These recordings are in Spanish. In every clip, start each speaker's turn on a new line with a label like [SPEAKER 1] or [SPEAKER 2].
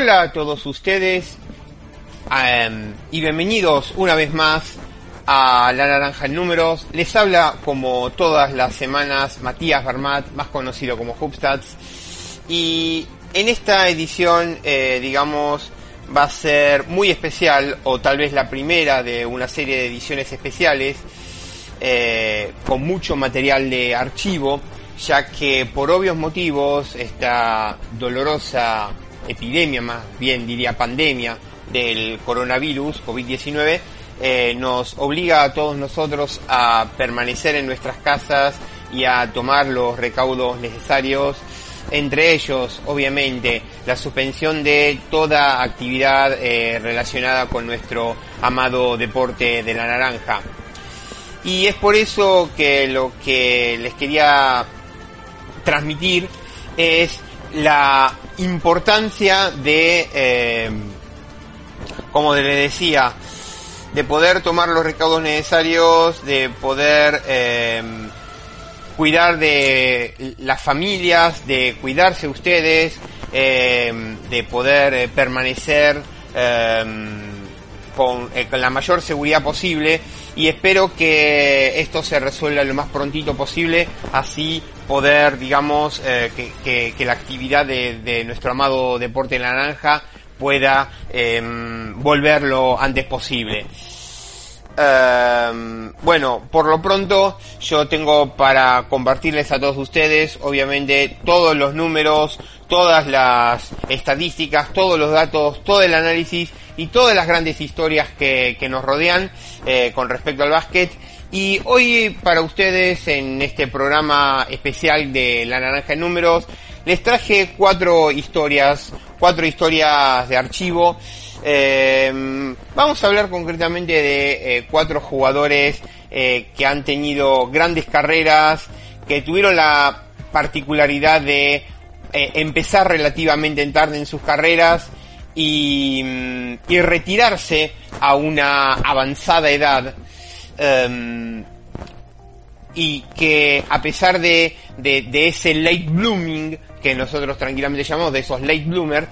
[SPEAKER 1] Hola a todos ustedes em, y bienvenidos una vez más a La Naranja en Números. Les habla como todas las semanas Matías Barmat, más conocido como Hubstats. Y en esta edición, eh, digamos, va a ser muy especial, o tal vez la primera de una serie de ediciones especiales, eh, con mucho material de archivo, ya que por obvios motivos esta dolorosa epidemia, más bien diría pandemia, del coronavirus COVID-19, eh, nos obliga a todos nosotros a permanecer en nuestras casas y a tomar los recaudos necesarios, entre ellos, obviamente, la suspensión de toda actividad eh, relacionada con nuestro amado deporte de la naranja. Y es por eso que lo que les quería transmitir es la importancia de, eh, como le decía, de poder tomar los recaudos necesarios, de poder eh, cuidar de las familias, de cuidarse ustedes, eh, de poder permanecer con, con, la mayor seguridad posible y espero que esto se resuelva lo más prontito posible, así poder, digamos, que, que, la actividad de, nuestro amado deporte naranja pueda eh, volverlo antes posible. Eh, bueno, por lo pronto yo tengo para compartirles a todos ustedes, obviamente, todos los números, todas las estadísticas, todos los datos, todo el análisis y todas las grandes historias que, nos rodean eh, con respecto al básquet. Y hoy para ustedes en este programa especial de La Naranja en Números les traje cuatro historias, cuatro historias de archivo. Eh, vamos a hablar concretamente de eh, cuatro jugadores que han tenido grandes carreras, que tuvieron la particularidad de empezar relativamente tarde en sus carreras y, y retirarse a una avanzada edad. Um, y que a pesar de, de, de, ese late blooming que nosotros tranquilamente llamamos de esos late bloomers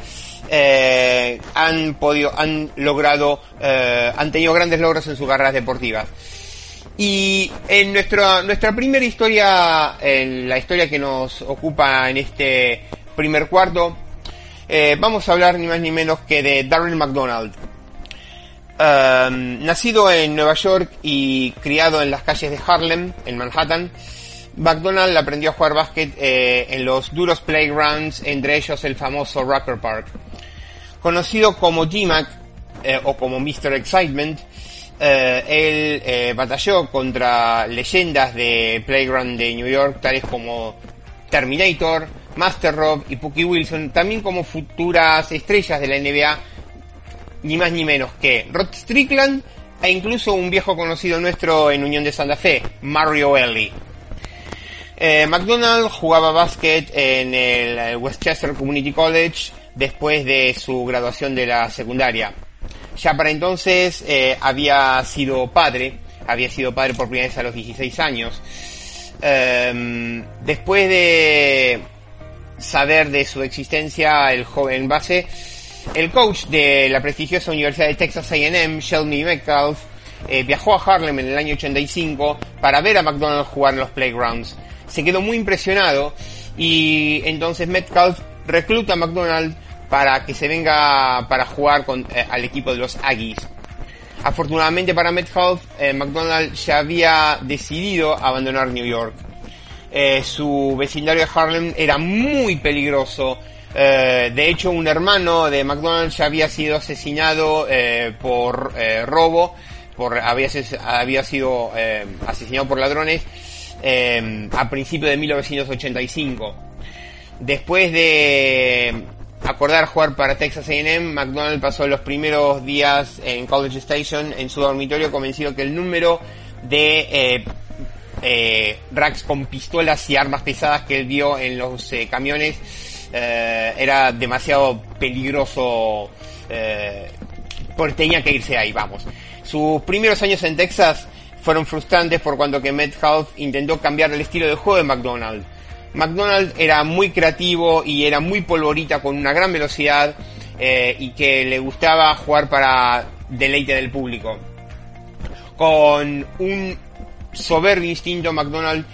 [SPEAKER 1] eh, han podido han logrado eh, han tenido grandes logros en sus carreras deportivas y en nuestra nuestra primera historia en la historia que nos ocupa en este primer cuarto eh, vamos a hablar ni más ni menos que de Darryl McDonald Um, nacido en Nueva York y criado en las calles de Harlem, en Manhattan, McDonald aprendió a jugar básquet eh, en los duros playgrounds, entre ellos el famoso Rucker Park. Conocido como G-Mac eh, o como Mr. Excitement, él batalló contra leyendas de playground de New York, tales como Terminator, Master Rob y Pookie Wilson, también como futuras estrellas de la NBA ni más ni menos que Rod Strickland e incluso un viejo conocido nuestro en Unión de Santa Fe, Mario Ellie. Eh, McDonald jugaba básquet en el Westchester Community College después de su graduación de la secundaria. Ya para entonces eh, había sido padre, había sido padre por primera vez a los 16 años. Eh, después de saber de su existencia, el joven base el coach de la prestigiosa Universidad de Texas A&M, Shelby Metcalf, eh, viajó a Harlem en el año 85 para ver a McDonald jugar en los playgrounds. Se quedó muy impresionado y entonces Metcalf recluta a McDonald para que se venga para jugar con, eh, al equipo de los Aggies. Afortunadamente para Metcalf, eh, McDonald ya había decidido abandonar New York. Eh, su vecindario de Harlem era muy peligroso eh, de hecho, un hermano de McDonald's ya había sido asesinado eh, por robo, por, había, había sido asesinado por ladrones a principios de 1985. Después de acordar jugar para Texas A&M, McDonald pasó los primeros días en College Station en su dormitorio convencido que el número de eh, racks con pistolas y armas pesadas que él vio en los eh, camiones eh, era demasiado peligroso porque tenía que irse ahí, vamos. Sus primeros años en Texas fueron frustrantes por cuanto que Metcalf intentó cambiar el estilo de juego de McDonald. McDonald era muy creativo y era muy polvorita con una gran velocidad y que le gustaba jugar para deleite del público. Con un soberbio instinto, McDonald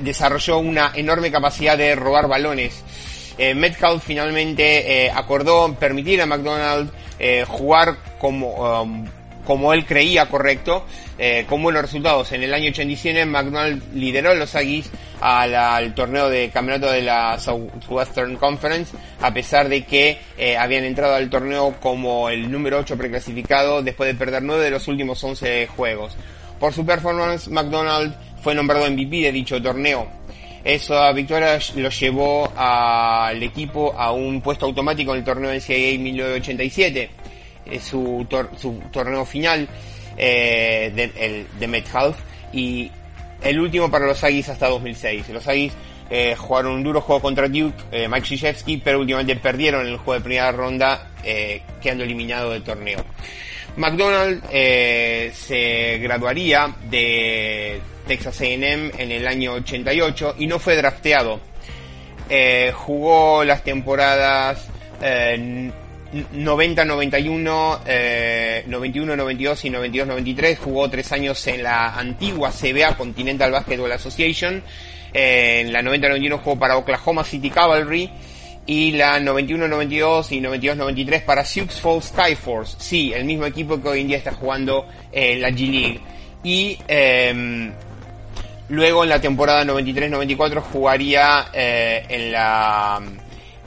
[SPEAKER 1] desarrolló una enorme capacidad de robar balones. Metcalf finalmente acordó permitir a McDonald jugar como um, como él creía correcto, eh, con buenos resultados. En el año 87 McDonald lideró los Aggies al, torneo de campeonato de la Southwestern Conference, a pesar de que eh, habían entrado al torneo como el número 8 preclasificado después de perder 9 de los últimos 11 juegos. Por su performance, McDonald fue nombrado MVP de dicho torneo. Esa victoria lo llevó al equipo a un puesto automático en el torneo NCAA 1987 su, su torneo final eh, de, el, Metcalf y el último para los Aggies hasta 2006. Los Aggies eh, jugaron un duro juego contra Duke, eh, Mike Krzyzewski, pero últimamente perdieron el juego de primera ronda, eh, quedando eliminado del torneo. McDonald eh, se graduaría de Texas A&M en el año 88 y no fue drafteado. Eh, jugó las temporadas 90-91, 91-92 y 92-93. Jugó tres años en la antigua CBA, Continental Basketball Association. Eh, en la 90-91 jugó para Oklahoma City Cavalry. Y la 91-92 y 92-93 para Sioux Falls Skyforce. Sí, el mismo equipo que hoy en día está jugando en la G-League. Y eh, luego en la temporada 93-94 jugaría eh, en la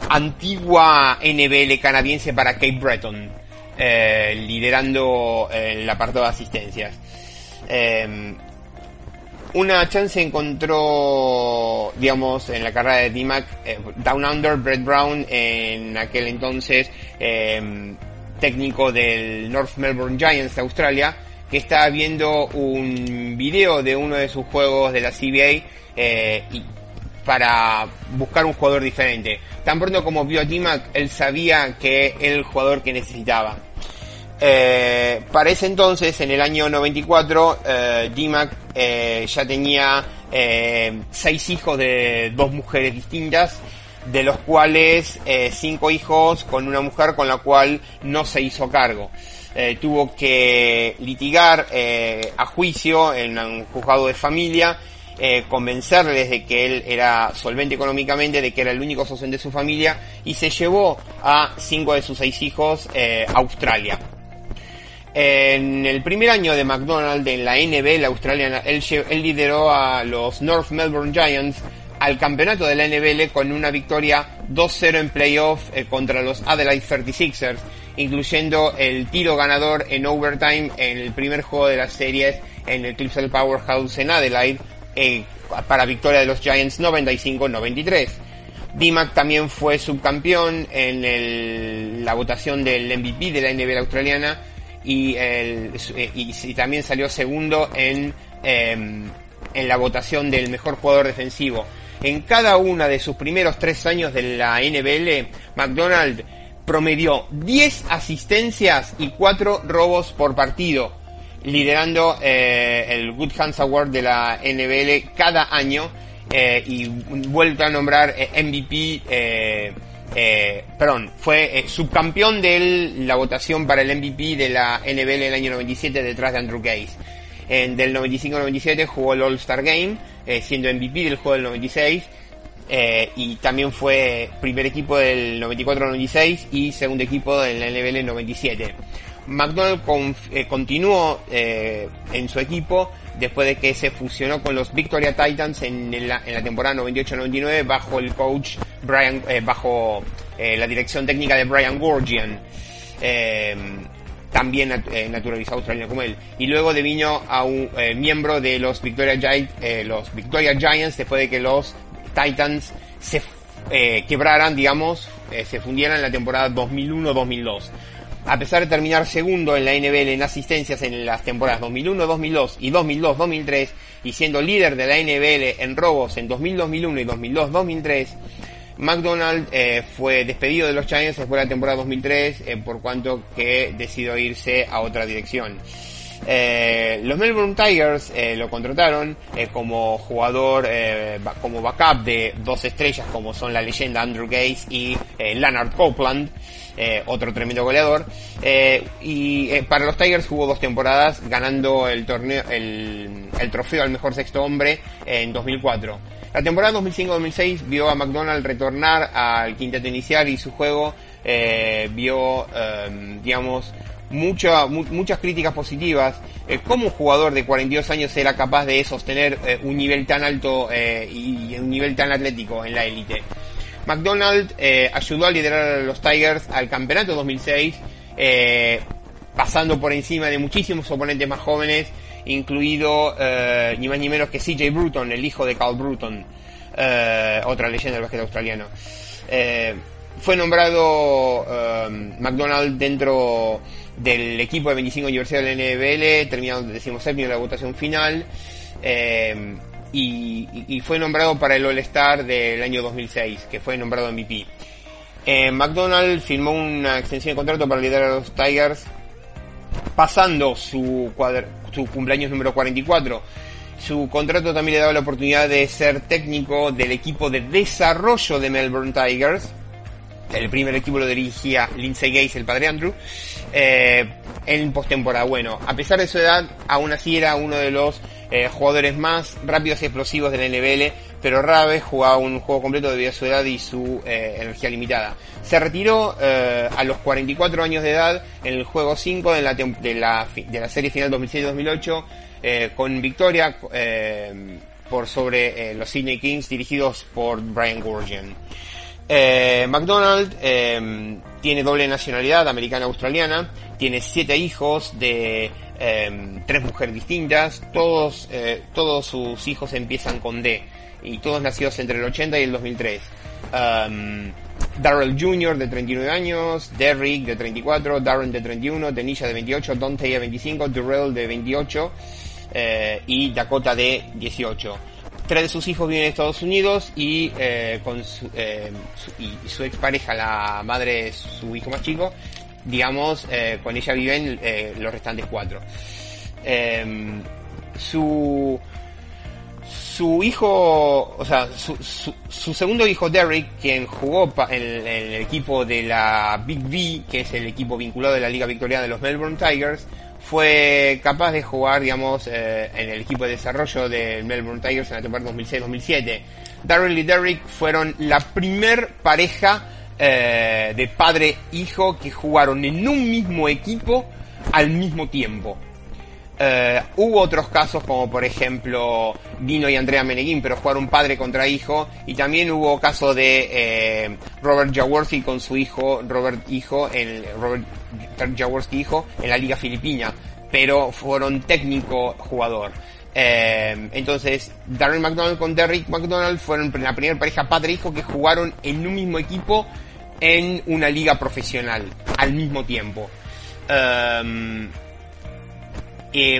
[SPEAKER 1] antigua NBL canadiense para Cape Breton, eh, liderando el eh, apartado de asistencias. Em, una chance encontró, digamos, en la carrera de DMAC, eh, Down Under, Brett Brown, en aquel entonces em, técnico del North Melbourne Giants de Australia, que estaba viendo un video de uno de sus juegos de la CBA y para buscar un jugador diferente. Tan pronto como vio a D-Mac, él sabía que era el jugador que necesitaba. Eh, para ese entonces, en el año 94, eh, eh, ya tenía eh, seis hijos de dos mujeres distintas, de los cuales cinco hijos con una mujer con la cual no se hizo cargo. tuvo que litigar a juicio en un juzgado de familia eh, convencerles de que él era solvente económicamente, de que era el único socio de su familia, y se llevó a cinco de sus seis hijos eh, a Australia. En el primer año de McDonald en la NBL australiana, él, él lideró a los North Melbourne Giants al campeonato de la NBL con una victoria 2-0 en playoff eh, contra los Adelaide 36ers, incluyendo el tiro ganador en overtime en el primer juego de las series en el Clipsal Powerhouse en Adelaide, para victoria de los Giants 95-93. DIMAC también fue subcampeón en la votación del MVP de la NBA australiana y, el, y, también salió segundo en, em, en la votación del mejor jugador defensivo. En cada una de sus primeros tres años de la NBL, McDonald promedió 10 asistencias y 4 robos por partido liderando eh, el Good Hands Award de la NBL cada año eh, y vuelto a nombrar eh, MVP, eh, eh, perdón, fue eh, subcampeón de la votación para el MVP de la NBL el año 97 detrás de Andrew Case. En, del 95-97 jugó el All-Star Game, siendo MVP del juego del 96. y también fue primer equipo del 94-96 y segundo equipo de la NBL 97. McDonald eh, continuó eh, en su equipo después de que se fusionó con los Victoria Titans en, la, temporada 98-99 bajo el coach Brian, eh, bajo la dirección técnica de Brian Gorgian, también naturalizado australiano como él. Y luego devino a un miembro de los Victoria, los Victoria Giants después de que los Titans se quebraran, digamos, se fundieran en la temporada 2001-2002 a pesar de terminar segundo en la NBL en asistencias en las temporadas 2001-2002 y 2002-2003 y siendo líder de la NBL en robos en 2000-2001 y 2002-2003, McDonald eh, fue despedido de los Giants después de la temporada 2003 eh, por cuanto que decidió irse a otra dirección. Eh, los Melbourne Tigers lo contrataron como jugador, como backup de dos estrellas como son la leyenda Andrew Gaze y Leonard Copeland, eh, otro tremendo goleador. Eh, y eh, para los Tigers jugó dos temporadas ganando el torneo, el, el trofeo al mejor sexto hombre en 2004. La temporada 2005-2006 vio a McDonald retornar al quinteto inicial y su juego vio, eh, digamos, mucha- mu- muchas críticas positivas. Eh, ¿Cómo un jugador de 42 años era capaz de sostener un nivel tan alto eh, y un nivel tan atlético en la élite? McDonald eh, ayudó a liderar a los Tigers al campeonato 2006, eh, pasando por encima de muchísimos oponentes más jóvenes, incluido eh, ni más ni menos que CJ Bruton, el hijo de Carl Bruton, otra leyenda del básquet australiano. Fue nombrado McDonald dentro del equipo de 25 Universidad de la NBL, terminando decimoséptimo en la votación final. Y, y- fue nombrado para el All-Star del año 2006, que fue nombrado MVP. Eh, McDonald firmó una extensión de contrato para liderar a los Tigers, pasando su, cuadr- su cumpleaños número 44. Su contrato también le daba la oportunidad de ser técnico del equipo de desarrollo de Melbourne Tigers. El primer equipo lo dirigía Lindsay Gates, el padre Andrew, eh, en postemporada. Bueno, a pesar de su edad, aún así era uno de los eh, jugadores más rápidos y explosivos de la NBL, pero rara jugaba un juego completo debido a su edad y su eh, energía limitada. Se retiró eh, a los 44 años de edad en el juego 5 de la, de la, de la serie final 2006-2008, eh, con victoria eh, por sobre eh, los Sydney Kings dirigidos por Brian. Eh, McDonald tiene doble nacionalidad americana-australiana, tiene siete hijos de eh, tres mujeres distintas, todos, eh, todos sus hijos empiezan con D y todos nacidos entre el 80 y el 2003. Um, Darrell Jr. de 39 años, Derrick de 34, Darren de 31, Denisha de 28, Dante de 25, Durrell de 28 eh, y Dakota de 18 tres de sus hijos viven en Estados Unidos y eh, con su, eh, su- y su expareja, la madre de su hijo más chico, digamos, eh, con ella viven eh, los restantes cuatro. Em, su su hijo, o sea, su, su, su segundo hijo Derrick, quien jugó en, el equipo de la Big V, que es el equipo vinculado de la Liga Victoriana de los Melbourne Tigers, fue capaz de jugar, digamos, eh, en el equipo de desarrollo del Melbourne Tigers en la temporada 2006-2007. Darryl y Derrick fueron la primer pareja eh, de padre-hijo que jugaron en un mismo equipo al mismo tiempo. Eh, hubo otros casos como por ejemplo Dino y Andrea Meneguín, pero jugaron padre contra hijo. Y también hubo caso de eh, Robert Jaworski con su hijo, Robert hijo, en Robert Jaworski hijo en la liga filipina, pero fueron técnico jugador. Entonces, Darren McDonald con Derrick McDonald fueron la primera pareja padre-hijo que jugaron en un mismo equipo en una liga profesional al mismo tiempo. Um,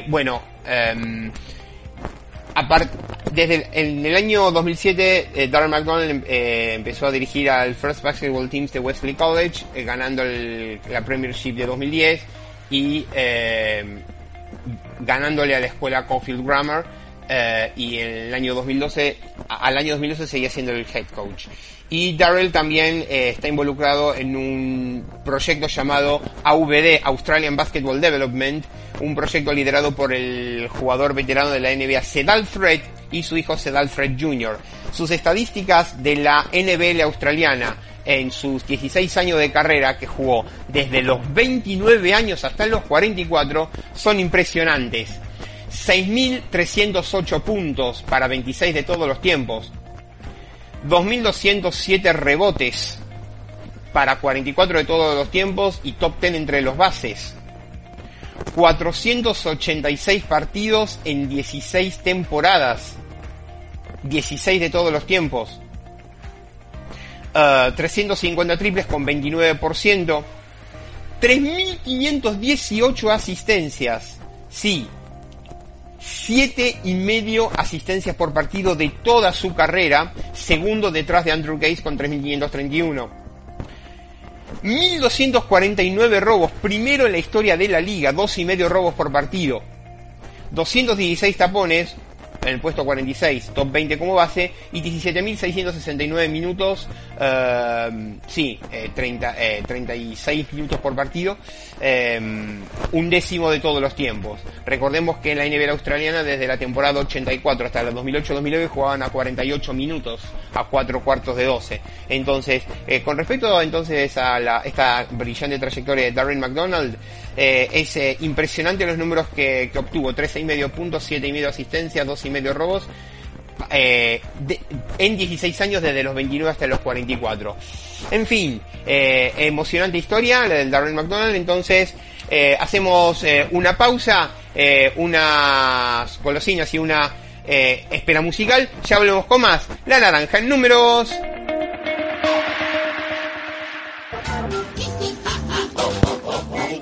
[SPEAKER 1] bueno, apart- desde en el año 2007, eh, Darren McDonald eh, empezó a dirigir al First Basketball Teams de Wesley College, eh, ganando el- la Premiership de 2010 y ganándole a la escuela Caulfield Grammar. y en el año 2012, a- al año 2012 seguía siendo el head coach. Y Darrell también eh, está involucrado en un proyecto llamado AVD, Australian Basketball Development, un proyecto liderado por el jugador veterano de la NBA Sedal Fred y su hijo Sedal Fred Jr. Sus estadísticas de la NBL australiana en sus 16 años de carrera que jugó desde los 29 años hasta los 44 son impresionantes. 6.308 puntos para 26 de todos los tiempos. 2.207 rebotes para 44 de todos los tiempos y top 10 entre los bases. 486 partidos en 16 temporadas. 16 de todos los tiempos. Uh, 350 triples con 29%. 3.518 asistencias. Sí. 7 y medio asistencias por partido de toda su carrera. Segundo detrás de Andrew Gates con 3.531. 1249 robos, primero en la historia de la liga, dos y medio robos por partido. 216 tapones, en el puesto 46, top 20 como base, y 17.669 minutos, eh, sí, 30, eh, 36 eh, minutos por partido, un décimo de todos los tiempos. Recordemos que en la NBA australiana desde la temporada 84 hasta la 2008-2009 jugaban a 48 minutos, a 4 cuartos de 12. Entonces, con respecto entonces a la, esta brillante trayectoria de Darren McDonald, es impresionante los números que, que obtuvo, 13,5 puntos, 7,5 asistencias, 2,5 medio robos. Eh, en 16 años desde los 29 hasta los 44. En fin, eh, emocionante historia, la del Darren McDonald. Entonces, eh, hacemos una pausa, unas golosinas y una espera musical. Ya volvemos con más. La naranja en números.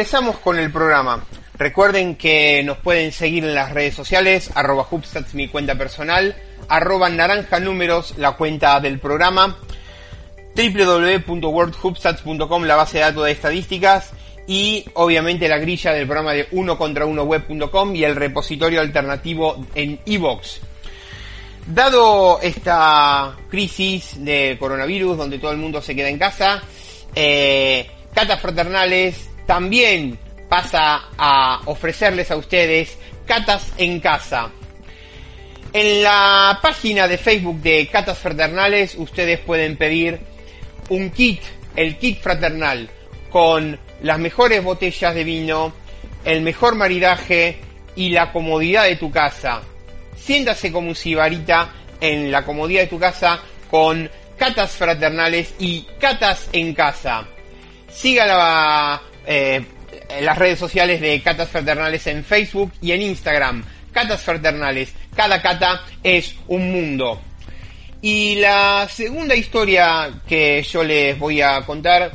[SPEAKER 1] Regresamos con el programa. Recuerden que nos pueden seguir en las redes sociales, arroba Hubstats mi cuenta personal, arroba naranja números la cuenta del programa, www.worldhubstats.com la base de datos de estadísticas y obviamente la grilla del programa de uno contra uno web.com y el repositorio alternativo en iVox. Dado esta crisis de coronavirus donde todo el mundo se queda en casa, eh, catas fraternales, también pasa a ofrecerles a ustedes catas en casa. En la página de Facebook de Catas Fraternales ustedes pueden pedir un kit, el kit fraternal, con las mejores botellas de vino, el mejor maridaje y la comodidad de tu casa. Siéntase como un sibarita en la comodidad de tu casa con catas fraternales y catas en casa. Siga la eh, las redes sociales de Catas Fraternales en Facebook y en Instagram. Catas Fraternales. Cada cata es un mundo. Y la segunda historia que yo les voy a contar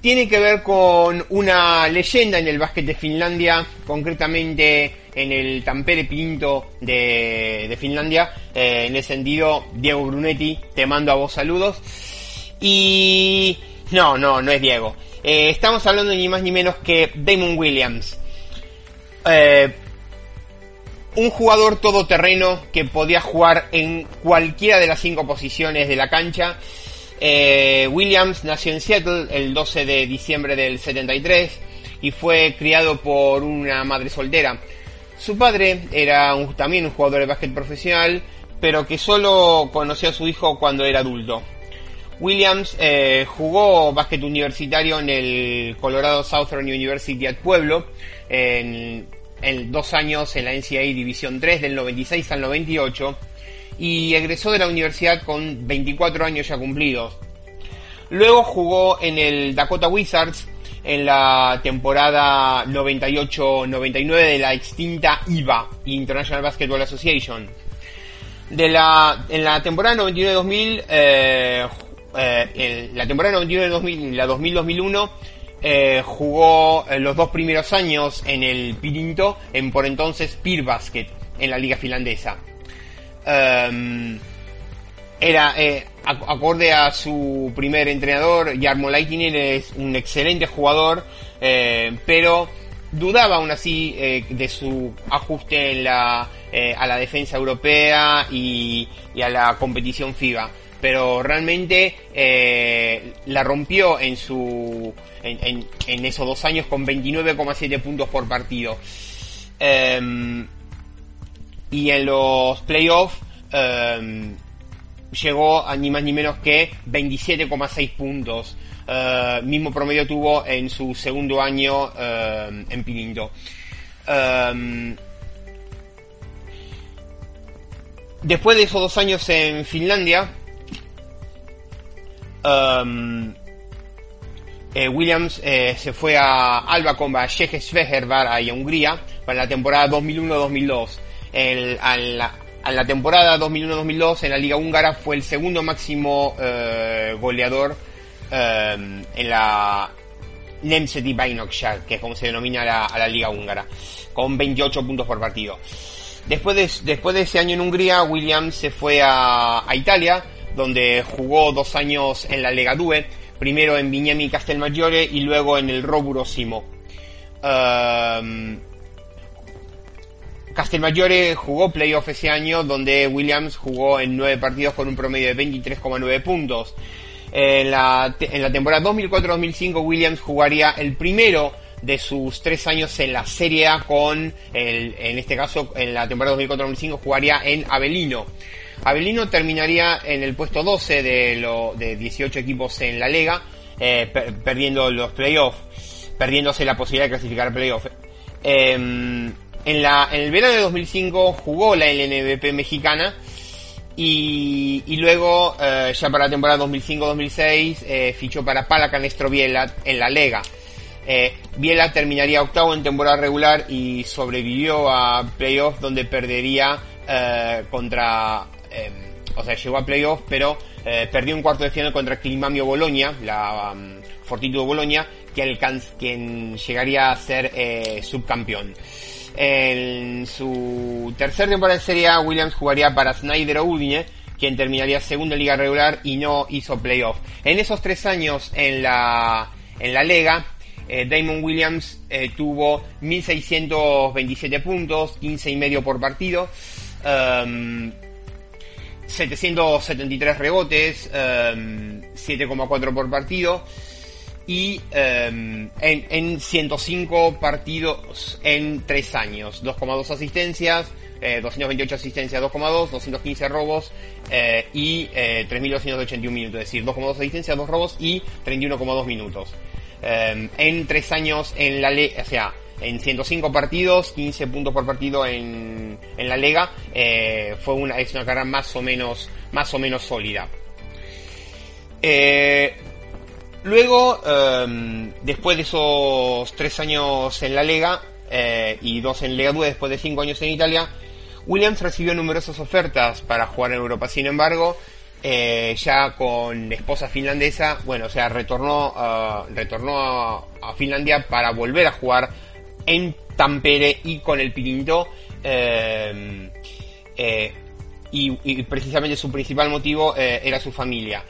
[SPEAKER 1] tiene que ver con una leyenda en el básquet de Finlandia, concretamente en el Tampere Pinto de, Finlandia. Eh, en ese sentido, Diego Brunetti, te mando a vos saludos. Y no, no, no es Diego. Eh, estamos hablando ni más ni menos que Damon Williams. Eh, un jugador todoterreno que podía jugar en cualquiera de las cinco posiciones de la cancha. Eh, Williams nació en Seattle el 12 de diciembre del 73 y fue criado por una madre soltera. Su padre era también un jugador de básquet profesional, pero que solo conoció a su hijo cuando era adulto. Williams eh, jugó básquet universitario en el Colorado Southern University at Pueblo, en, dos años en la NCAA División 3 del 96 al 98 y egresó de la universidad con 24 años ya cumplidos. Luego jugó en el Dakota Wizards en la temporada 98-99 de la extinta IBA, International Basketball Association. De la, en la temporada 99-2000, eh, eh, la temporada 99-2000 la 2000-2001, eh, jugó los dos primeros años en el Pirinto, en por entonces Pir Basket, en la liga finlandesa. Em, era eh, acorde a su primer entrenador, Jarmo Laitinen es un excelente jugador, eh, pero dudaba aún así eh, de su ajuste a la defensa europea y, a la competición FIBA. Pero realmente la rompió en su en, esos dos años con 29,7 puntos por partido. Em, y en los playoffs em, llegó a ni más ni menos que 27,6 puntos. Eh, mismo promedio tuvo en su segundo año em, en Pilinto. Em, después de esos dos años en Finlandia, eh, Williams eh, se fue a Alba con Svehervar y a Hungría para la temporada 2001-2002 en, la, temporada 2001-2002 en la Liga Húngara fue el segundo máximo eh, goleador en la Nemzeti Bajnokság, que es como se denomina a la Liga Húngara, con 28 puntos por partido. Después de, después de ese año en Hungría, Williams se fue a, Italia, donde jugó dos años en la Lega Due, primero en Vignemi Castelmaggiore y luego en el Roburo Simo. Eh, Castelmaggiore jugó playoff ese año donde Williams jugó en 9 partidos con un promedio de 23,9 puntos. En la, en la temporada 2004-2005 Williams jugaría el primero de sus tres años en la Serie A con, el, en este caso, en la temporada 2004-2005 jugaría en Avelino. Avelino terminaría en el puesto 12 de, lo, de 18 equipos en la Lega, eh, perdiendo los playoffs, perdiéndose la posibilidad de clasificar playoffs. Eh, en, la, el verano de 2005 jugó la LNBP mexicana y, luego eh, ya para la temporada 2005-2006 eh, fichó para Palacanestro Biela en la Lega. Eh, Biela terminaría octavo en temporada regular y sobrevivió a playoffs donde perdería contra... o sea, llegó a playoffs pero perdió un cuarto de final contra Climamio Bolonia, la um, Fortitudo Bolonia, que quien llegaría a ser subcampeón. En su tercer temporada de Serie Williams jugaría para Snyder Udine, quien terminaría segundo en liga regular y no hizo playoff. En esos tres años en la, en la Lega, eh, Damon Williams eh, tuvo 1627 puntos, 15 y medio por partido, 773 um, rebotes, 7,4 um, por partido y em, en, 105 partidos en 3 años. 2,2 asistencias, 228 eh, asistencias, 2,2, 215 robos eh, y 3.281 eh, minutos. Es decir, 2,2 asistencias, 2 robos y 31,2 minutos. Em, en 3 años en la ley, o sea, en 105 partidos, 15 puntos por partido en, en la Lega, fue una, es una carrera más o menos, más o menos sólida. Eh, Luego, em, después de esos tres años en la Lega eh, y dos en Lega 2 después de cinco años en Italia, Williams recibió numerosas ofertas para jugar en Europa. Sin embargo, eh, ya con esposa finlandesa, bueno, o sea, retornó, retornó a, Finlandia para volver a jugar en Tampere y con el Pirinto. Eh, eh, y, precisamente su principal motivo eh, era su familia.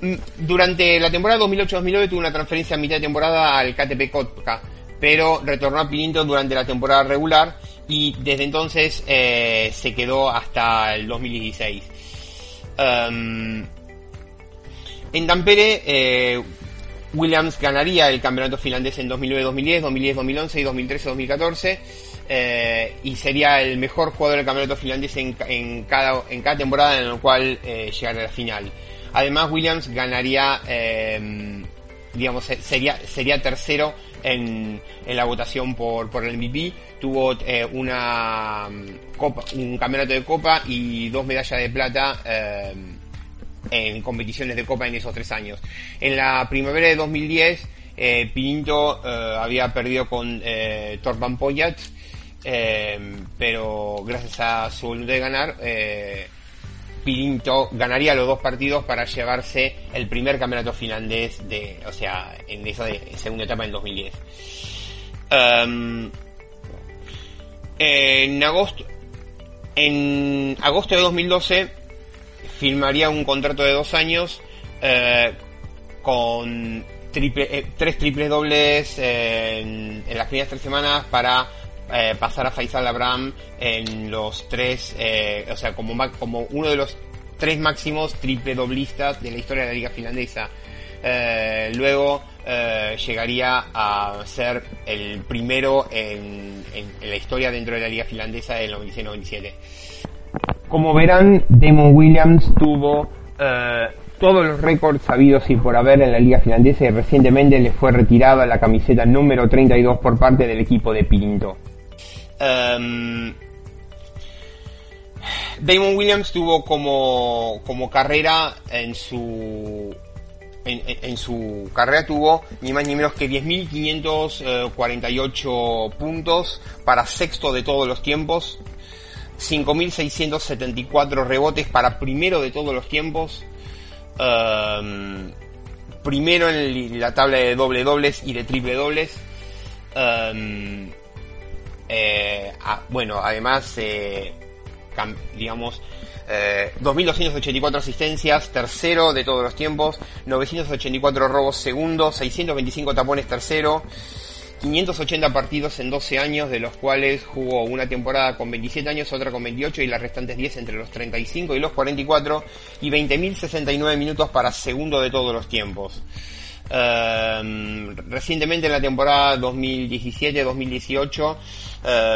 [SPEAKER 1] Mm, Durante la temporada 2008-2009 tuvo una transferencia a mitad de temporada al KTP Kotka, pero retornó a Pirinto durante la temporada regular y desde entonces se quedó hasta el 2016. Um, en Tampere, Williams ganaría el campeonato finlandés en 2009-2010, 2010-2011 y 2013-2014. Eh, y sería el mejor jugador del campeonato finlandés en, cada, en cada temporada en la cual eh, a la final. Además, Williams ganaría, eh, digamos, sería, sería tercero en, en, la votación por, por el MVP. Tuvo eh, una copa, un campeonato de copa y dos medallas de plata eh, en competiciones de copa en esos tres años. En la primavera de 2010, eh, Pirinto había perdido con eh, Torban Poyat, pero gracias a su voluntad de ganar, Pirinto ganaría los dos partidos para llevarse el primer campeonato finlandés de, o sea, en esa segunda etapa en 2010. Um, en agosto, en agosto de 2012 firmaría un contrato de dos años eh, con triple, eh, tres triples dobles en, las primeras tres semanas para eh, pasar a Faisal Abraham en los tres, eh, o sea, como, como uno de los tres máximos triple doblistas de la historia de la liga finlandesa. Eh, luego llegaría a ser el primero en, en, en, la historia dentro de la liga finlandesa del 96-97. Como verán, Damon Williams tuvo todos los récords sabidos y por haber en la liga finlandesa y recientemente le fue retirada la camiseta número 32 por parte del equipo de Pinto. Um, Damon Williams tuvo como, como carrera en su en, en, su carrera tuvo ni más ni menos que 10.548 puntos para sexto de todos los tiempos, 5.674 rebotes para primero de todos los tiempos, um, primero en la tabla de doble dobles y de triple dobles, um, eh, ah, bueno, además, eh, digamos, eh, 2.284 asistencias, tercero de todos los tiempos, 984 robos segundo, 625 tapones tercero, 580 partidos en 12 años, de los cuales jugó una temporada con 27 años, otra con 28 y las restantes 10 entre los 35 y los 44, y 20.069 minutos para segundo de todos los tiempos. Um, recientemente en la temporada 2017-2018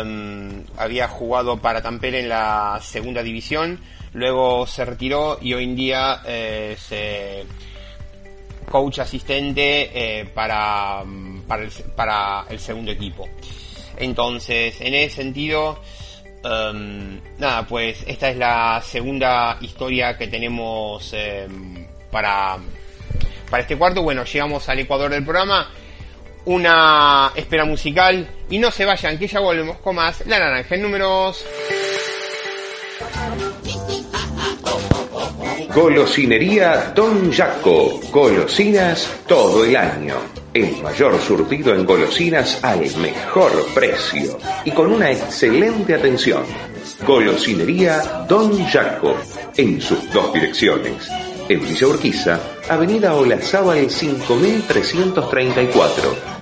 [SPEAKER 1] um, había jugado para Tampere en la segunda división, luego se retiró y hoy en día eh, es coach asistente eh, para, para el, para, el, segundo equipo. Entonces, en ese sentido, um, nada, pues esta es la segunda historia que tenemos para para este cuarto, bueno, llegamos al Ecuador del programa. Una espera musical. Y no se vayan, que ya volvemos con más La Naranja en números.
[SPEAKER 2] Golosinería Don Jaco. Golosinas todo el año. El mayor surtido en golosinas al mejor precio y con una excelente atención. Golosinería Don Jaco. En sus dos direcciones en Villa Urquiza, Avenida Olazábal 5334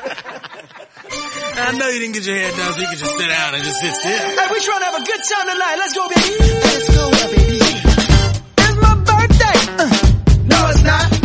[SPEAKER 3] I know you didn't get your hair done, so you can just sit down and just sit still.
[SPEAKER 4] Hey, we trying to have a good time tonight. Let's go, baby. Let's go, baby. It's my birthday. Uh, no, it's not.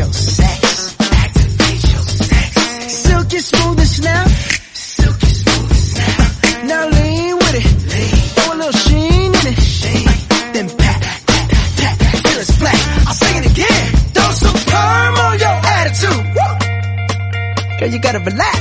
[SPEAKER 4] Your sex. Activate your sex. Silky smooth and snap. Silky smooth and snap. Now lean with it. Lean. Throw a little sheen in it. Sheen. Then pat, pat, pat, pat. Till it's flat. I'll sing it again. Throw some perm on your attitude. Woo! Girl, you gotta relax.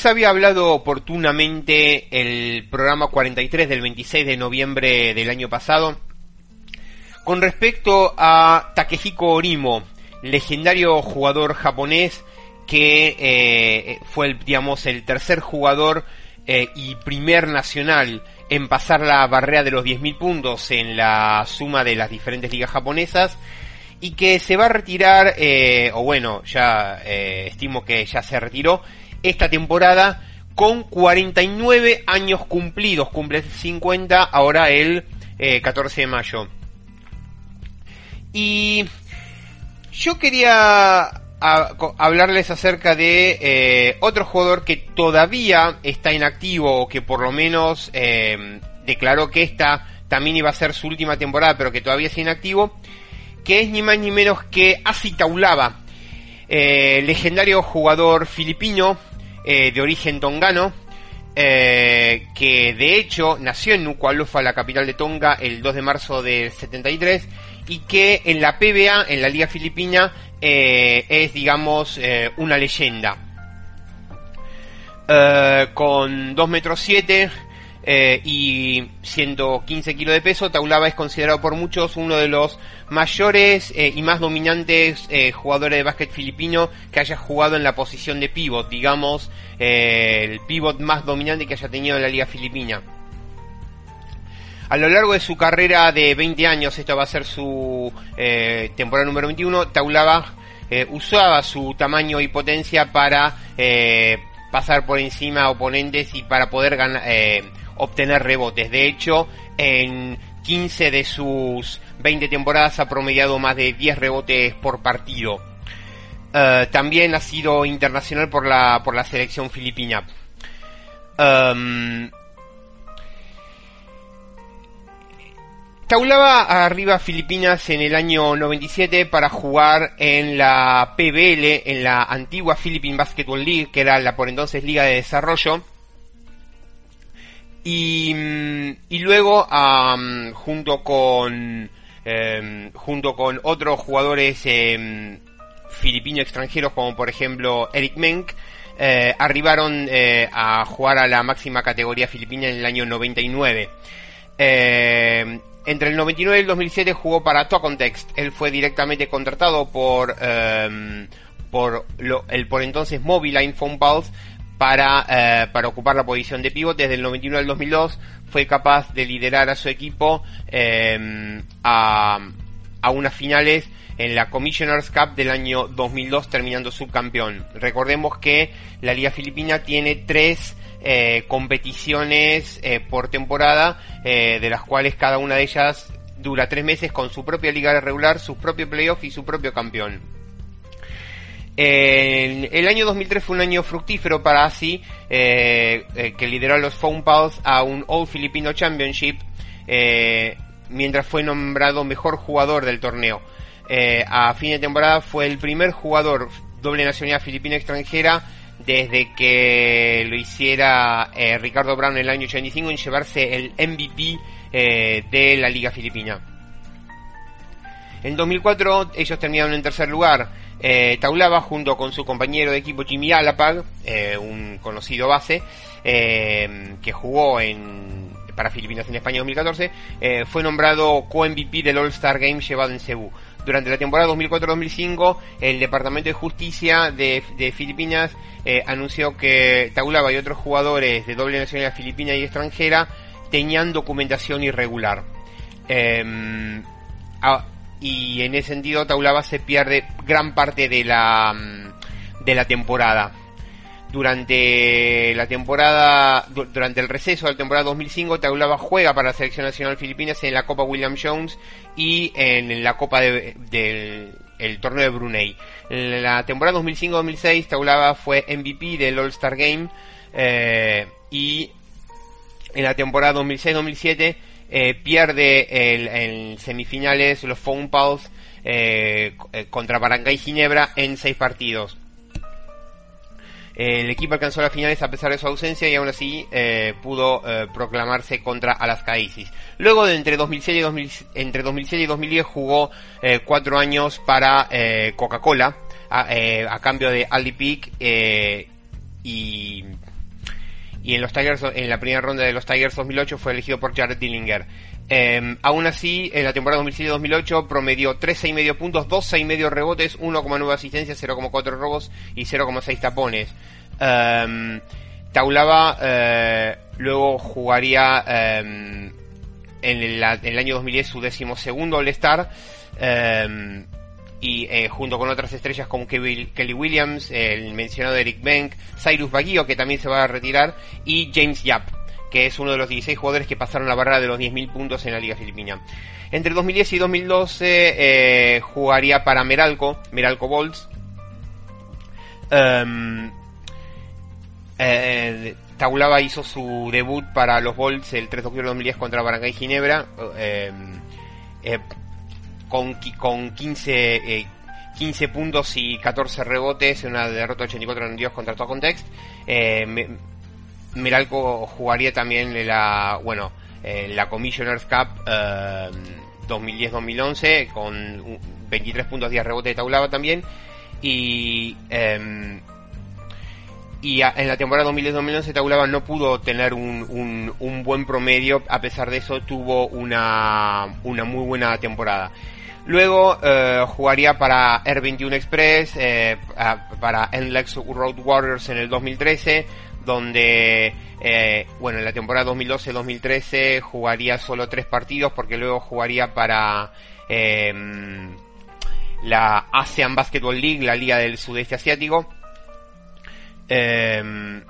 [SPEAKER 1] Les había hablado oportunamente el programa 43 del 26 de noviembre del año pasado con respecto a Takehiko Orimo, legendario jugador japonés que eh, fue el, digamos, el tercer jugador eh, y primer nacional en pasar la barrera de los 10.000 puntos en la suma de las diferentes ligas japonesas y que se va a retirar, eh, o bueno, ya estimo que ya se retiró, esta temporada con 49 años cumplidos, cumple 50 ahora el eh, 14 de mayo. Y yo quería a- co- hablarles acerca de eh, otro jugador que todavía está inactivo o que por lo menos eh, declaró que esta también iba a ser su última temporada pero que todavía está inactivo que es ni más ni menos que Asi Taulava eh, legendario jugador filipino eh, de origen tongano eh, que de hecho nació en Nuku'alofa, la capital de Tonga, el 2 de marzo del 73 y que en la PBA, en la Liga Filipina, eh, es digamos una leyenda. Con 2 metros 7 eh, y 115 kilos de peso, Taulava es considerado por muchos uno de los mayores eh, y más dominantes eh, jugadores de básquet filipino que haya jugado en la posición de pivot, digamos, eh, el pivot más dominante que haya tenido en la liga filipina. A lo largo de su carrera de 20 años, esta va a ser su temporada número 21, Taulava eh, usaba su tamaño y potencia para pasar por encima a oponentes y para poder obtener rebotes. De hecho, en 15 de sus 20 temporadas ha promediado más de 10 rebotes por partido. Eh, también ha sido internacional por la, por la selección filipina. Um, Taulaba arriba a Filipinas en el año 97 para jugar en la PBL, en la antigua Philippine Basketball League, que era la por entonces Liga de Desarrollo. Y, mm, y luego, junto con em, junto con otros jugadores em, filipinos extranjeros, como por ejemplo Eric Menk, eh, arribaron eh, a jugar a la máxima categoría filipina en el año 99. Eh, entre el 99 y el 2007 jugó para Tocontext. Él fue directamente contratado por, em, por el por entonces Moviline Phone Pulse para, eh, para ocupar la posición de pivot. Desde el 99 al 2002 fue capaz de liderar a su equipo em, a, a unas finales en la Commissioners Cup del año 2002 terminando subcampeón. Recordemos que la Liga Filipina tiene tres eh, competiciones eh, por temporada, de las cuales cada una de ellas dura tres meses con su propia liga regular, su propio playoff y su propio campeón. El año 2003 fue un año fructífero para ASI, eh, eh, que lideró a los Phone Pals a un All Filipino Championship, eh, mientras fue nombrado mejor jugador del torneo. A fin de temporada fue el primer jugador doble nacionalidad filipina extranjera desde que lo hiciera Ricardo Brown en el año 85 en llevarse el MVP de la Liga Filipina. En 2004 ellos terminaron en tercer lugar. Eh, Taulava junto con su compañero de equipo Jimmy Alapag, eh, un conocido base, eh, que jugó para Filipinas en España 2014, eh, fue nombrado co-MVP del All-Star Game llevado en Cebu. Durante la temporada 2004-2005, el Departamento de Justicia de, Filipinas anunció que Taulaba y otros jugadores de doble nacionalidad filipina y extranjera tenían documentación irregular. Em, y en ese sentido Taulaba se pierde gran parte de la, mm, de la temporada. Durante la temporada, du- durante el receso de la temporada 2005, Taulaba juega para la selección nacional filipinas en la Copa William Jones y en la Copa de- del el torneo de Brunei. En la temporada 2005-2006, Taulaba fue MVP del All-Star Game eh, y en la temporada 2006-2007 eh, pierde el, en semifinales los Phone Pals eh, eh, contra Barangay Ginebra en seis partidos. El equipo alcanzó las finales a pesar de su ausencia y aún así eh, pudo proclamarse contra Alaska Isis. Luego de entre 2007 y, 2000 entre 2007 y 2010 jugó cuatro años para Coca-Cola a, a cambio de Aldi Peak y y en los Tigers en la primera ronda de los Tigers 2008 fue elegido por Jared Dillinger. Eh, aún así, en la temporada 2007-2008 promedió 13,5 puntos, 12,5 rebotes, 1,9 asistencias, 0,4 robos y 0,6 tapones. Eh, Taulaba eh, luego jugaría eh, en, en el año 2010 su decimosegundo All-Star. Y eh, junto con otras estrellas como Kelly Williams, el mencionado Eric Bank, Cyrus Baguio, que también se va a retirar, y James Yap, que es uno de los 16 jugadores que pasaron la barrera de los 10.000 puntos en la Liga Filipina. Entre 2010 y 2012 eh, jugaría para Meralco, Meralco Bolts. Em, eh, Taulaba hizo su debut para los Bolts el 3 de octubre de 2010 contra Barangay Ginebra. eh, con, con 15, eh, 15 puntos y 14 rebotes en una derrota 84-92 contra todo Context. Eh, Me- Meralco jugaría también la, bueno, en la Commissioner's Cup eh, 2010-2011 con un- 23 puntos 10 rebotes de Taulaba también. Y em, y en la temporada 2010-2011 Taulaba no pudo tener un, un, un buen promedio, a pesar de eso tuvo una, una muy buena temporada. Luego eh, jugaría para Air 21 Express, eh, para NLEX Road Warriors en el 2013, donde, eh, bueno, en la temporada 2012-2013 jugaría solo tres partidos, porque luego jugaría para em, la ASEAN Basketball League, la Liga del Sudeste Asiático. Eh,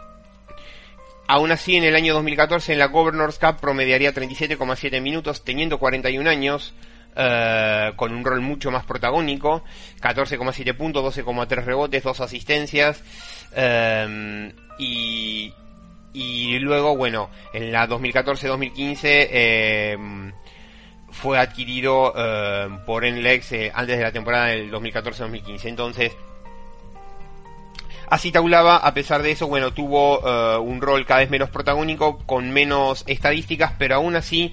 [SPEAKER 1] aún así, en el año 2014, en la Governors Cup promediaría 37,7 minutos, teniendo 41 años, eh, con un rol mucho más protagónico, 14,7 puntos, 12,3 rebotes, 2 asistencias, eh, y, y luego, bueno, en la 2014-2015, eh, fue adquirido por NLEX eh, antes de la temporada del 2014-2015. Entonces, Así Taulaba, a pesar de eso, bueno, tuvo un rol cada vez menos protagónico, con menos estadísticas, pero aún así,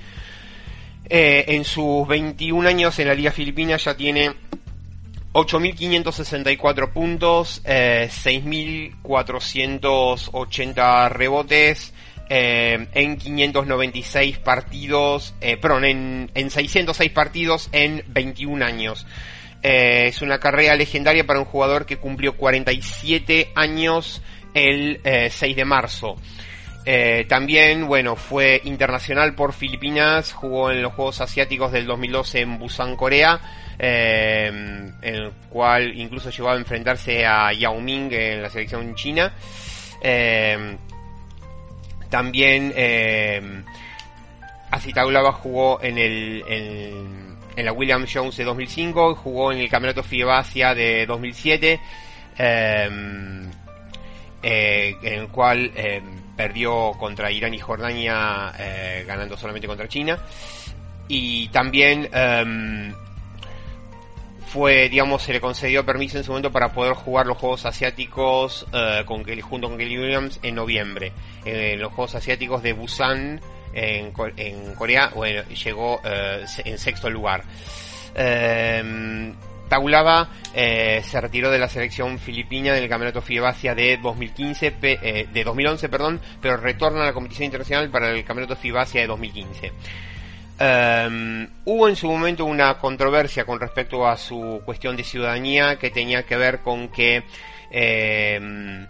[SPEAKER 1] eh, en sus 21 años en la Liga Filipina ya tiene 8.564 puntos, eh, 6.480 rebotes, eh, en 596 partidos, eh, perdón, en, en 606 partidos en 21 años. Eh, es una carrera legendaria para un jugador que cumplió 47 años el eh, 6 de marzo. Eh, también, bueno, fue internacional por Filipinas, jugó en los Juegos Asiáticos del 2012 en Busan, Corea, eh, en el cual incluso llegó a enfrentarse a Yao Ming en la selección china. Eh, también eh, jugó en el en, en la Williams Jones de 2005, jugó en el Campeonato FIBA Asia de 2007, eh, eh, en el cual perdió contra Irán y Jordania, eh, ganando solamente contra China. Y también eh, fue, digamos, se le concedió permiso en su momento para poder jugar los Juegos Asiáticos eh, junto con Kelly Williams en noviembre. Eh, los Juegos Asiáticos de Busan en, Co- en Corea, bueno, llegó en sexto lugar. Eh, Taulava eh, se retiró de la selección filipina en el campeonato FIBA Asia de 2015, pe- eh, de 2011, perdón, pero retorna a la competición internacional para el campeonato FIBA Asia de 2015. Um, hubo en su momento una controversia con respecto a su cuestión de ciudadanía que tenía que ver con que em,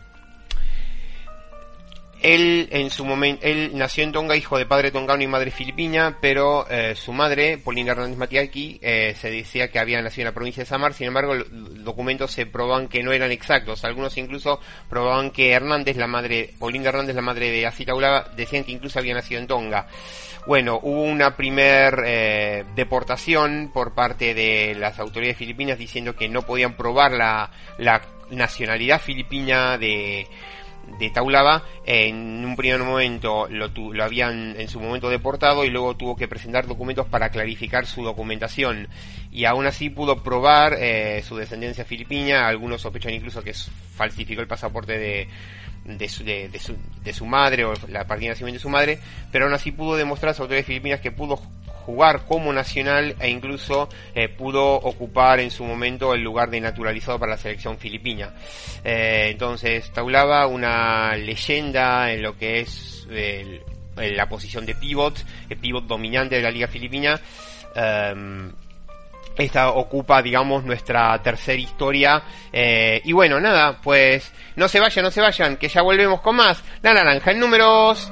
[SPEAKER 1] él en su momento él nació en Tonga hijo de padre tongano y madre filipina pero eh, su madre Paulina Hernández Matiaki eh, se decía que había nacido en la provincia de Samar sin embargo los documentos se probaban que no eran exactos. Algunos incluso probaban que Hernández la madre Paulina Hernández la madre de Asita Ulava decían que incluso había nacido en Tonga. Bueno, hubo una primer eh, deportación por parte de las autoridades filipinas diciendo que no podían probar la, la nacionalidad filipina de, de Taulava. En un primer momento lo, tu- lo habían en su momento deportado y luego tuvo que presentar documentos para clarificar su documentación. Y aún así pudo probar eh, su descendencia filipina. Algunos sospechan incluso que falsificó el pasaporte de, de su, de, de su, de su madre o la partida de nacimiento de su madre, pero aún así pudo demostrar a las autoridades filipinas que pudo jugar como nacional e incluso eh, pudo ocupar en su momento el lugar de naturalizado para la selección filipina. Eh, entonces, Taulava, una leyenda en lo que es la posición de pivot, el pivot dominante de la liga filipina. em, esta ocupa, digamos, nuestra tercera historia. Eh, y bueno, nada, pues no se vayan, no se vayan, que ya volvemos con más. La naranja en números.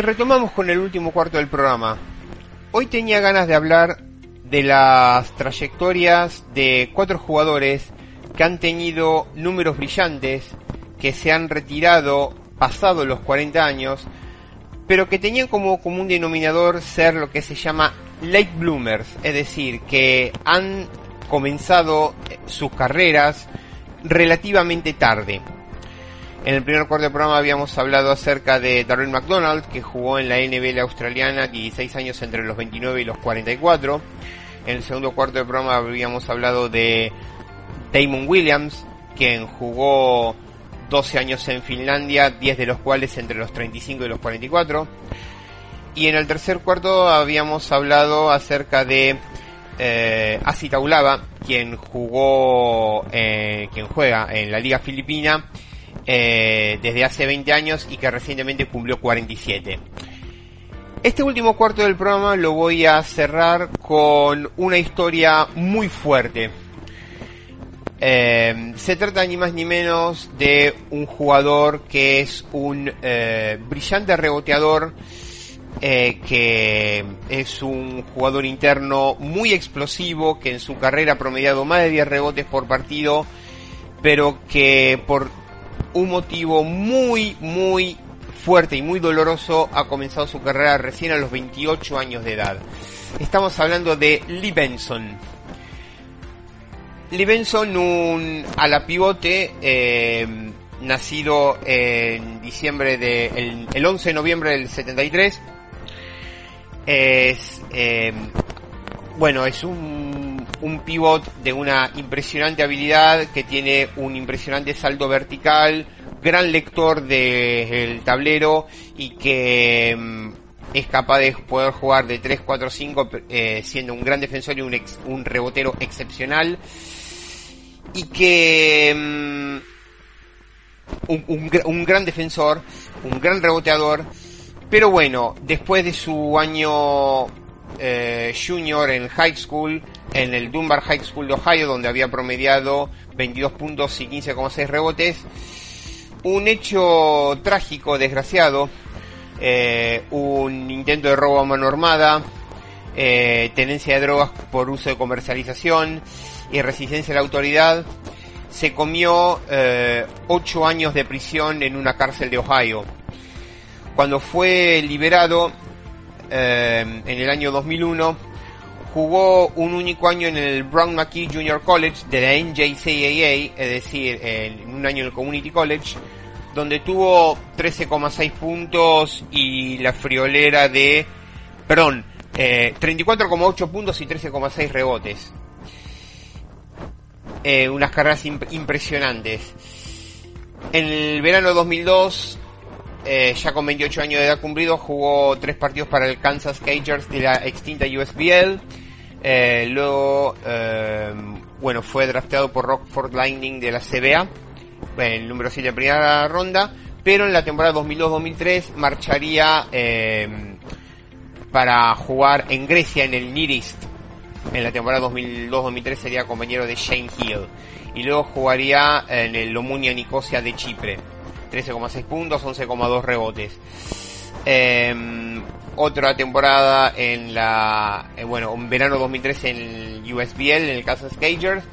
[SPEAKER 1] Y retomamos con el último cuarto del programa. Hoy tenía ganas de hablar de las trayectorias de cuatro jugadores que han tenido números brillantes, que se han retirado pasado los 40 años, pero que tenían como común denominador ser lo que se llama late bloomers, es decir, que han comenzado sus carreras relativamente tarde. En el primer cuarto del programa habíamos hablado acerca de Darren McDonald, que jugó en la NBL australiana 16 años entre los 29 y los 44. En el segundo cuarto del programa habíamos hablado de Damon Williams, quien jugó 12 años en Finlandia, 10 de los cuales entre los 35 y los 44. Y en el tercer cuarto habíamos hablado acerca de eh, Asi Taulava, quien jugó, eh, quien juega en la Liga Filipina eh, desde hace 20 años y que recientemente cumplió 47. Este último cuarto del programa lo voy a cerrar con una historia muy fuerte. Eh, se trata ni más ni menos de un jugador que es un eh, brillante reboteador, que es un jugador interno muy explosivo, que en su carrera ha promediado más de 10 rebotes por partido, pero que por un motivo muy, muy fuerte y muy doloroso ha comenzado su carrera recién a los 28 años de edad. Estamos hablando de Lee Benson. Lee Benson, un ala pivote, eh, nacido en diciembre de, el, el 11 de noviembre del 73. Es, eh, bueno, es un, un pivot de una impresionante habilidad que tiene un impresionante salto vertical, gran lector del tablero y que mm, es capaz de poder jugar de 3, 4, 5 eh, siendo un gran defensor y un, ex- un rebotero excepcional. Y que mm, un, un gran defensor, un gran reboteador, pero bueno, después de su año eh, junior en high school, en el Dunbar High School de Ohio, donde había promediado 22 puntos y 15,6 rebotes, un hecho trágico, desgraciado, eh, un intento de robo a mano armada, eh, tenencia de drogas por uso de comercialización y resistencia a la autoridad, se comió eh, ocho años de prisión en una cárcel de Ohio. Cuando fue liberado eh, en el año 2001, jugó un único año en el Brown McKee Junior College de la NJCAA, es decir, en un año en el Community College, donde tuvo 13,6 puntos y la friolera de, perdón, eh, 34,8 puntos y 13,6 rebotes. Eh, unas carreras imp- impresionantes. En el verano de 2002, eh, ya con 28 años de edad cumplido, jugó tres partidos para el Kansas Cagers de la extinta USBL. Eh, luego, eh, bueno, fue drafteado por Rockford Lightning de la CBA, el número 7 de primera ronda, pero en la temporada 2002-2003 marcharía para jugar en Grecia en el Near East. En la temporada 2002-2003 sería compañero de Shane Hill. Y luego jugaría en el Lomunia Nicosia de Chipre. 13,6 puntos, 11,2 rebotes. Eh, otra temporada en la, eh, bueno, en verano 2003 en el USBL, en el Kansas Cagers.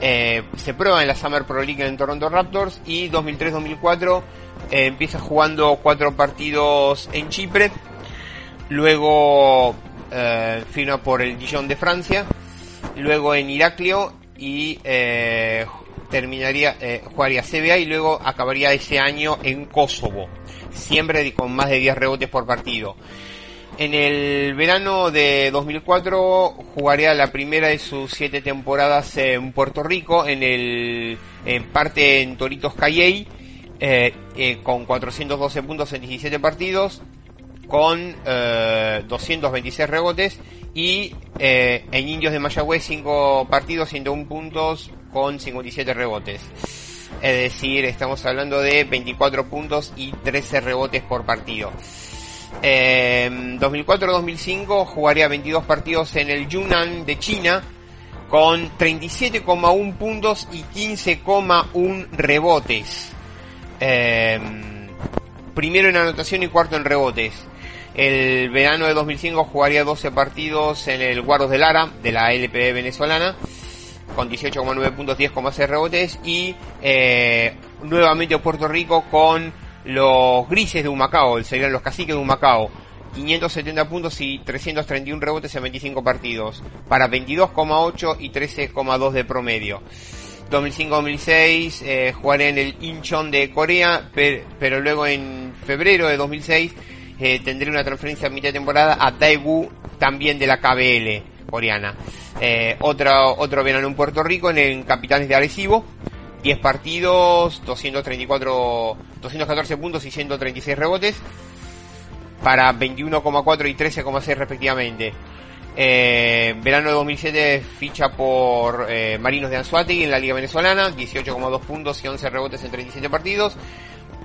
[SPEAKER 1] Eh, se prueba en la Summer Pro League en Toronto Raptors y 2003-2004 eh, empieza jugando cuatro partidos en Chipre. Luego eh, firma por el Dijon de Francia. Luego en Iraklio y eh, terminaría, eh, jugaría CBA y luego acabaría ese año en Kosovo. Siempre con más de 10 rebotes por partido. En el verano de 2004 jugaría la primera de sus siete temporadas en Puerto Rico, en el en parte en Toritos Calley, eh, eh, con 412 puntos en 17 partidos, con eh, 226 rebotes y eh, en Indios de Mayagüez 5 partidos, 101 puntos con 57 rebotes. Es decir, estamos hablando de 24 puntos y 13 rebotes por partido. Eh, 2004-2005 jugaría 22 partidos en el Yunnan de China con 37,1 puntos y 15,1 rebotes. Eh, primero en anotación y cuarto en rebotes. El verano de 2005 jugaría 12 partidos en el Guardos de Lara de la LPB venezolana con 18,9 puntos, 10,6 rebotes y eh, nuevamente Puerto Rico con los grises de Humacao, serían los caciques de Humacao, 570 puntos y 331 rebotes en 25 partidos, para 22,8 y 13,2 de promedio. 2005-2006 eh, jugaré en el Incheon de Corea, pero luego en febrero de 2006 eh, tendré una transferencia a mitad de temporada a Daegu, también de la KBL coreana. Eh, otro, otro verano en Puerto Rico, en el Capitanes de Arecibo. 10 partidos, 234, 214 puntos y 136 rebotes para 21,4 y 13,6 respectivamente. Eh, verano de 2007 ficha por eh, Marinos de Anzuategui en la Liga Venezolana, 18,2 puntos y 11 rebotes en 37 partidos,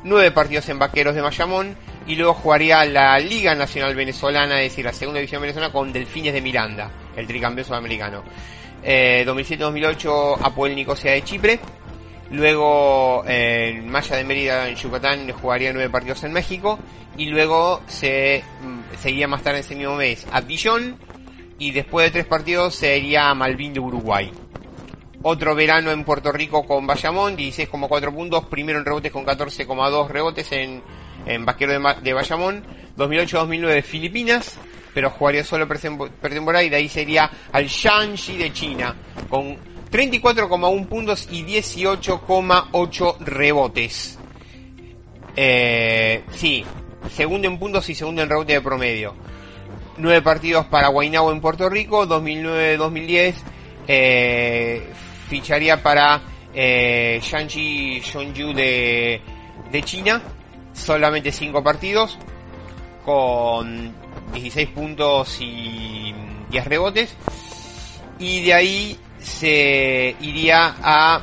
[SPEAKER 1] 9 partidos en Vaqueros de Mayamón y luego jugaría la Liga Nacional Venezolana, es decir, la segunda división venezolana con Delfines de Miranda, el tricampeón sudamericano. Eh, 2007-2008 Apoel Nicosia de Chipre, Luego en Maya de Mérida en Yucatán jugaría nueve partidos en México y luego se mm, seguía más tarde ese mismo mes a Dijon y después de tres partidos se iría a Malvin de Uruguay. Otro verano en Puerto Rico con Bayamón, 16,4 puntos, primero en rebotes con 14,2 rebotes en, en Vaquero de, de Bayamón. 2008-2009 Filipinas, pero jugaría solo pretemporada y de ahí sería al Shanxi de China con 34,1 puntos y 18,8 rebotes. Eh, sí, segundo en puntos y segundo en rebote de promedio. 9 partidos para Guaynabo en Puerto Rico, 2009-2010 eh, ficharía para eh, Zhongyu de, de China, solamente 5 partidos, con 16 puntos y 10 rebotes. Y de ahí se iría a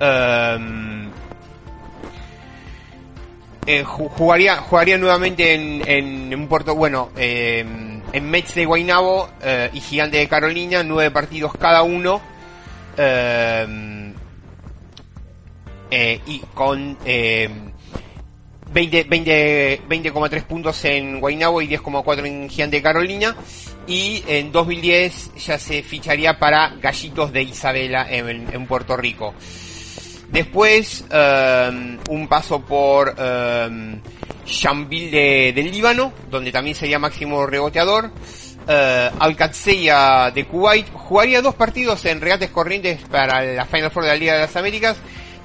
[SPEAKER 1] um, eh, jugaría jugaría nuevamente en, un puerto bueno eh, en Mets de Guaynabo eh, y Gigante de Carolina nueve partidos cada uno em, eh, y con 20,3 20, 20, puntos en Guaynabo y 10,4 en Gigante de Carolina y en 2010 ya se ficharía para Gallitos de Isabela en, Puerto Rico. Después um, un paso por de, del Líbano, donde también sería máximo reboteador. Uh, de Kuwait jugaría dos partidos en regates corrientes para la Final Four de la Liga de las Américas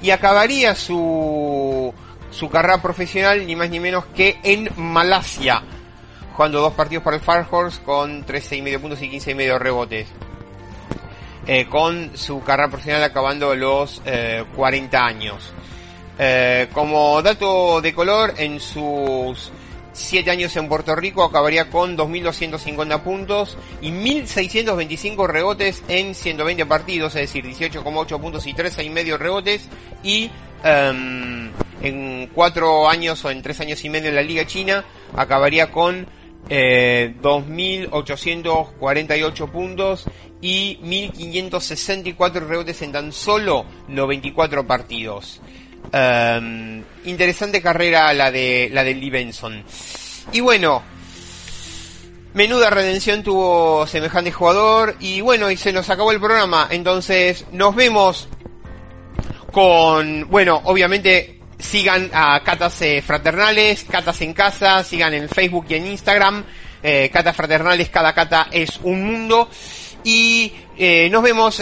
[SPEAKER 1] y acabaría su, su carrera profesional ni más ni menos que en Malasia jugando dos partidos para el Fire Horse con 13,5 puntos y 15,5 rebotes. Eh, con su carrera profesional acabando los 40 eh, años. Eh, como dato de color, en sus 7 años en Puerto Rico acabaría con 2.250 puntos y 1.625 rebotes en 120 partidos, es decir, 18,8 puntos y 13,5 rebotes. Y em, en 4 años o en 3 años y medio en la Liga China acabaría con eh, 2.848 puntos y 1.564 rebotes en tan solo 94 partidos. Em, interesante carrera la de la de Lee Benson. Y bueno, menuda redención tuvo semejante jugador y bueno, y se nos acabó el programa. Entonces, nos vemos con, bueno, obviamente sigan a Catas eh, Fraternales, Catas en Casa, sigan en Facebook y en Instagram. Eh, Catas Fraternales, cada cata es un mundo. Y eh, nos vemos,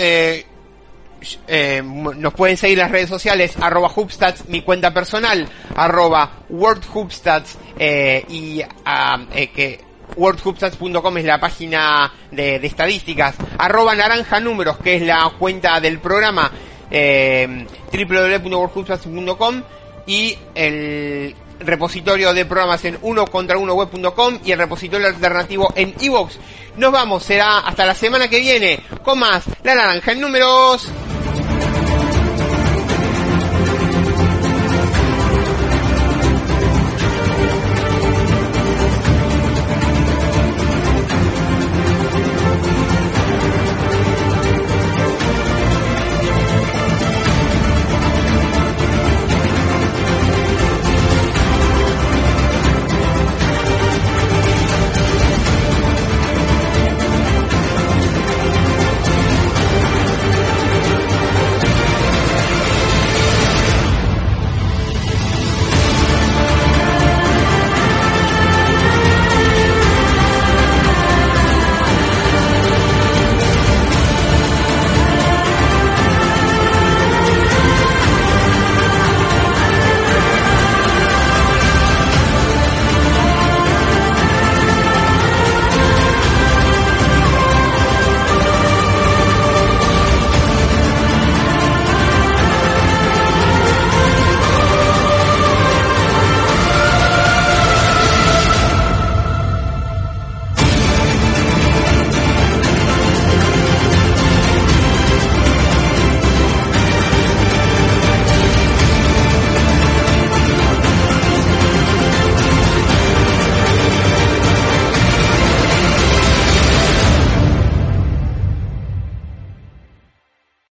[SPEAKER 1] eh, nos pueden seguir las redes sociales, arroba Hubstats, mi cuenta personal, arroba WordHubstats, eh, y ah, eh, que wordhubstats.com es la página de, estadísticas, arroba naranja números, que es la cuenta del programa, eh, y el repositorio de programas en uno y el repositorio alternativo en iVoox. Nos vamos, será hasta la semana que viene con más La Naranja en números.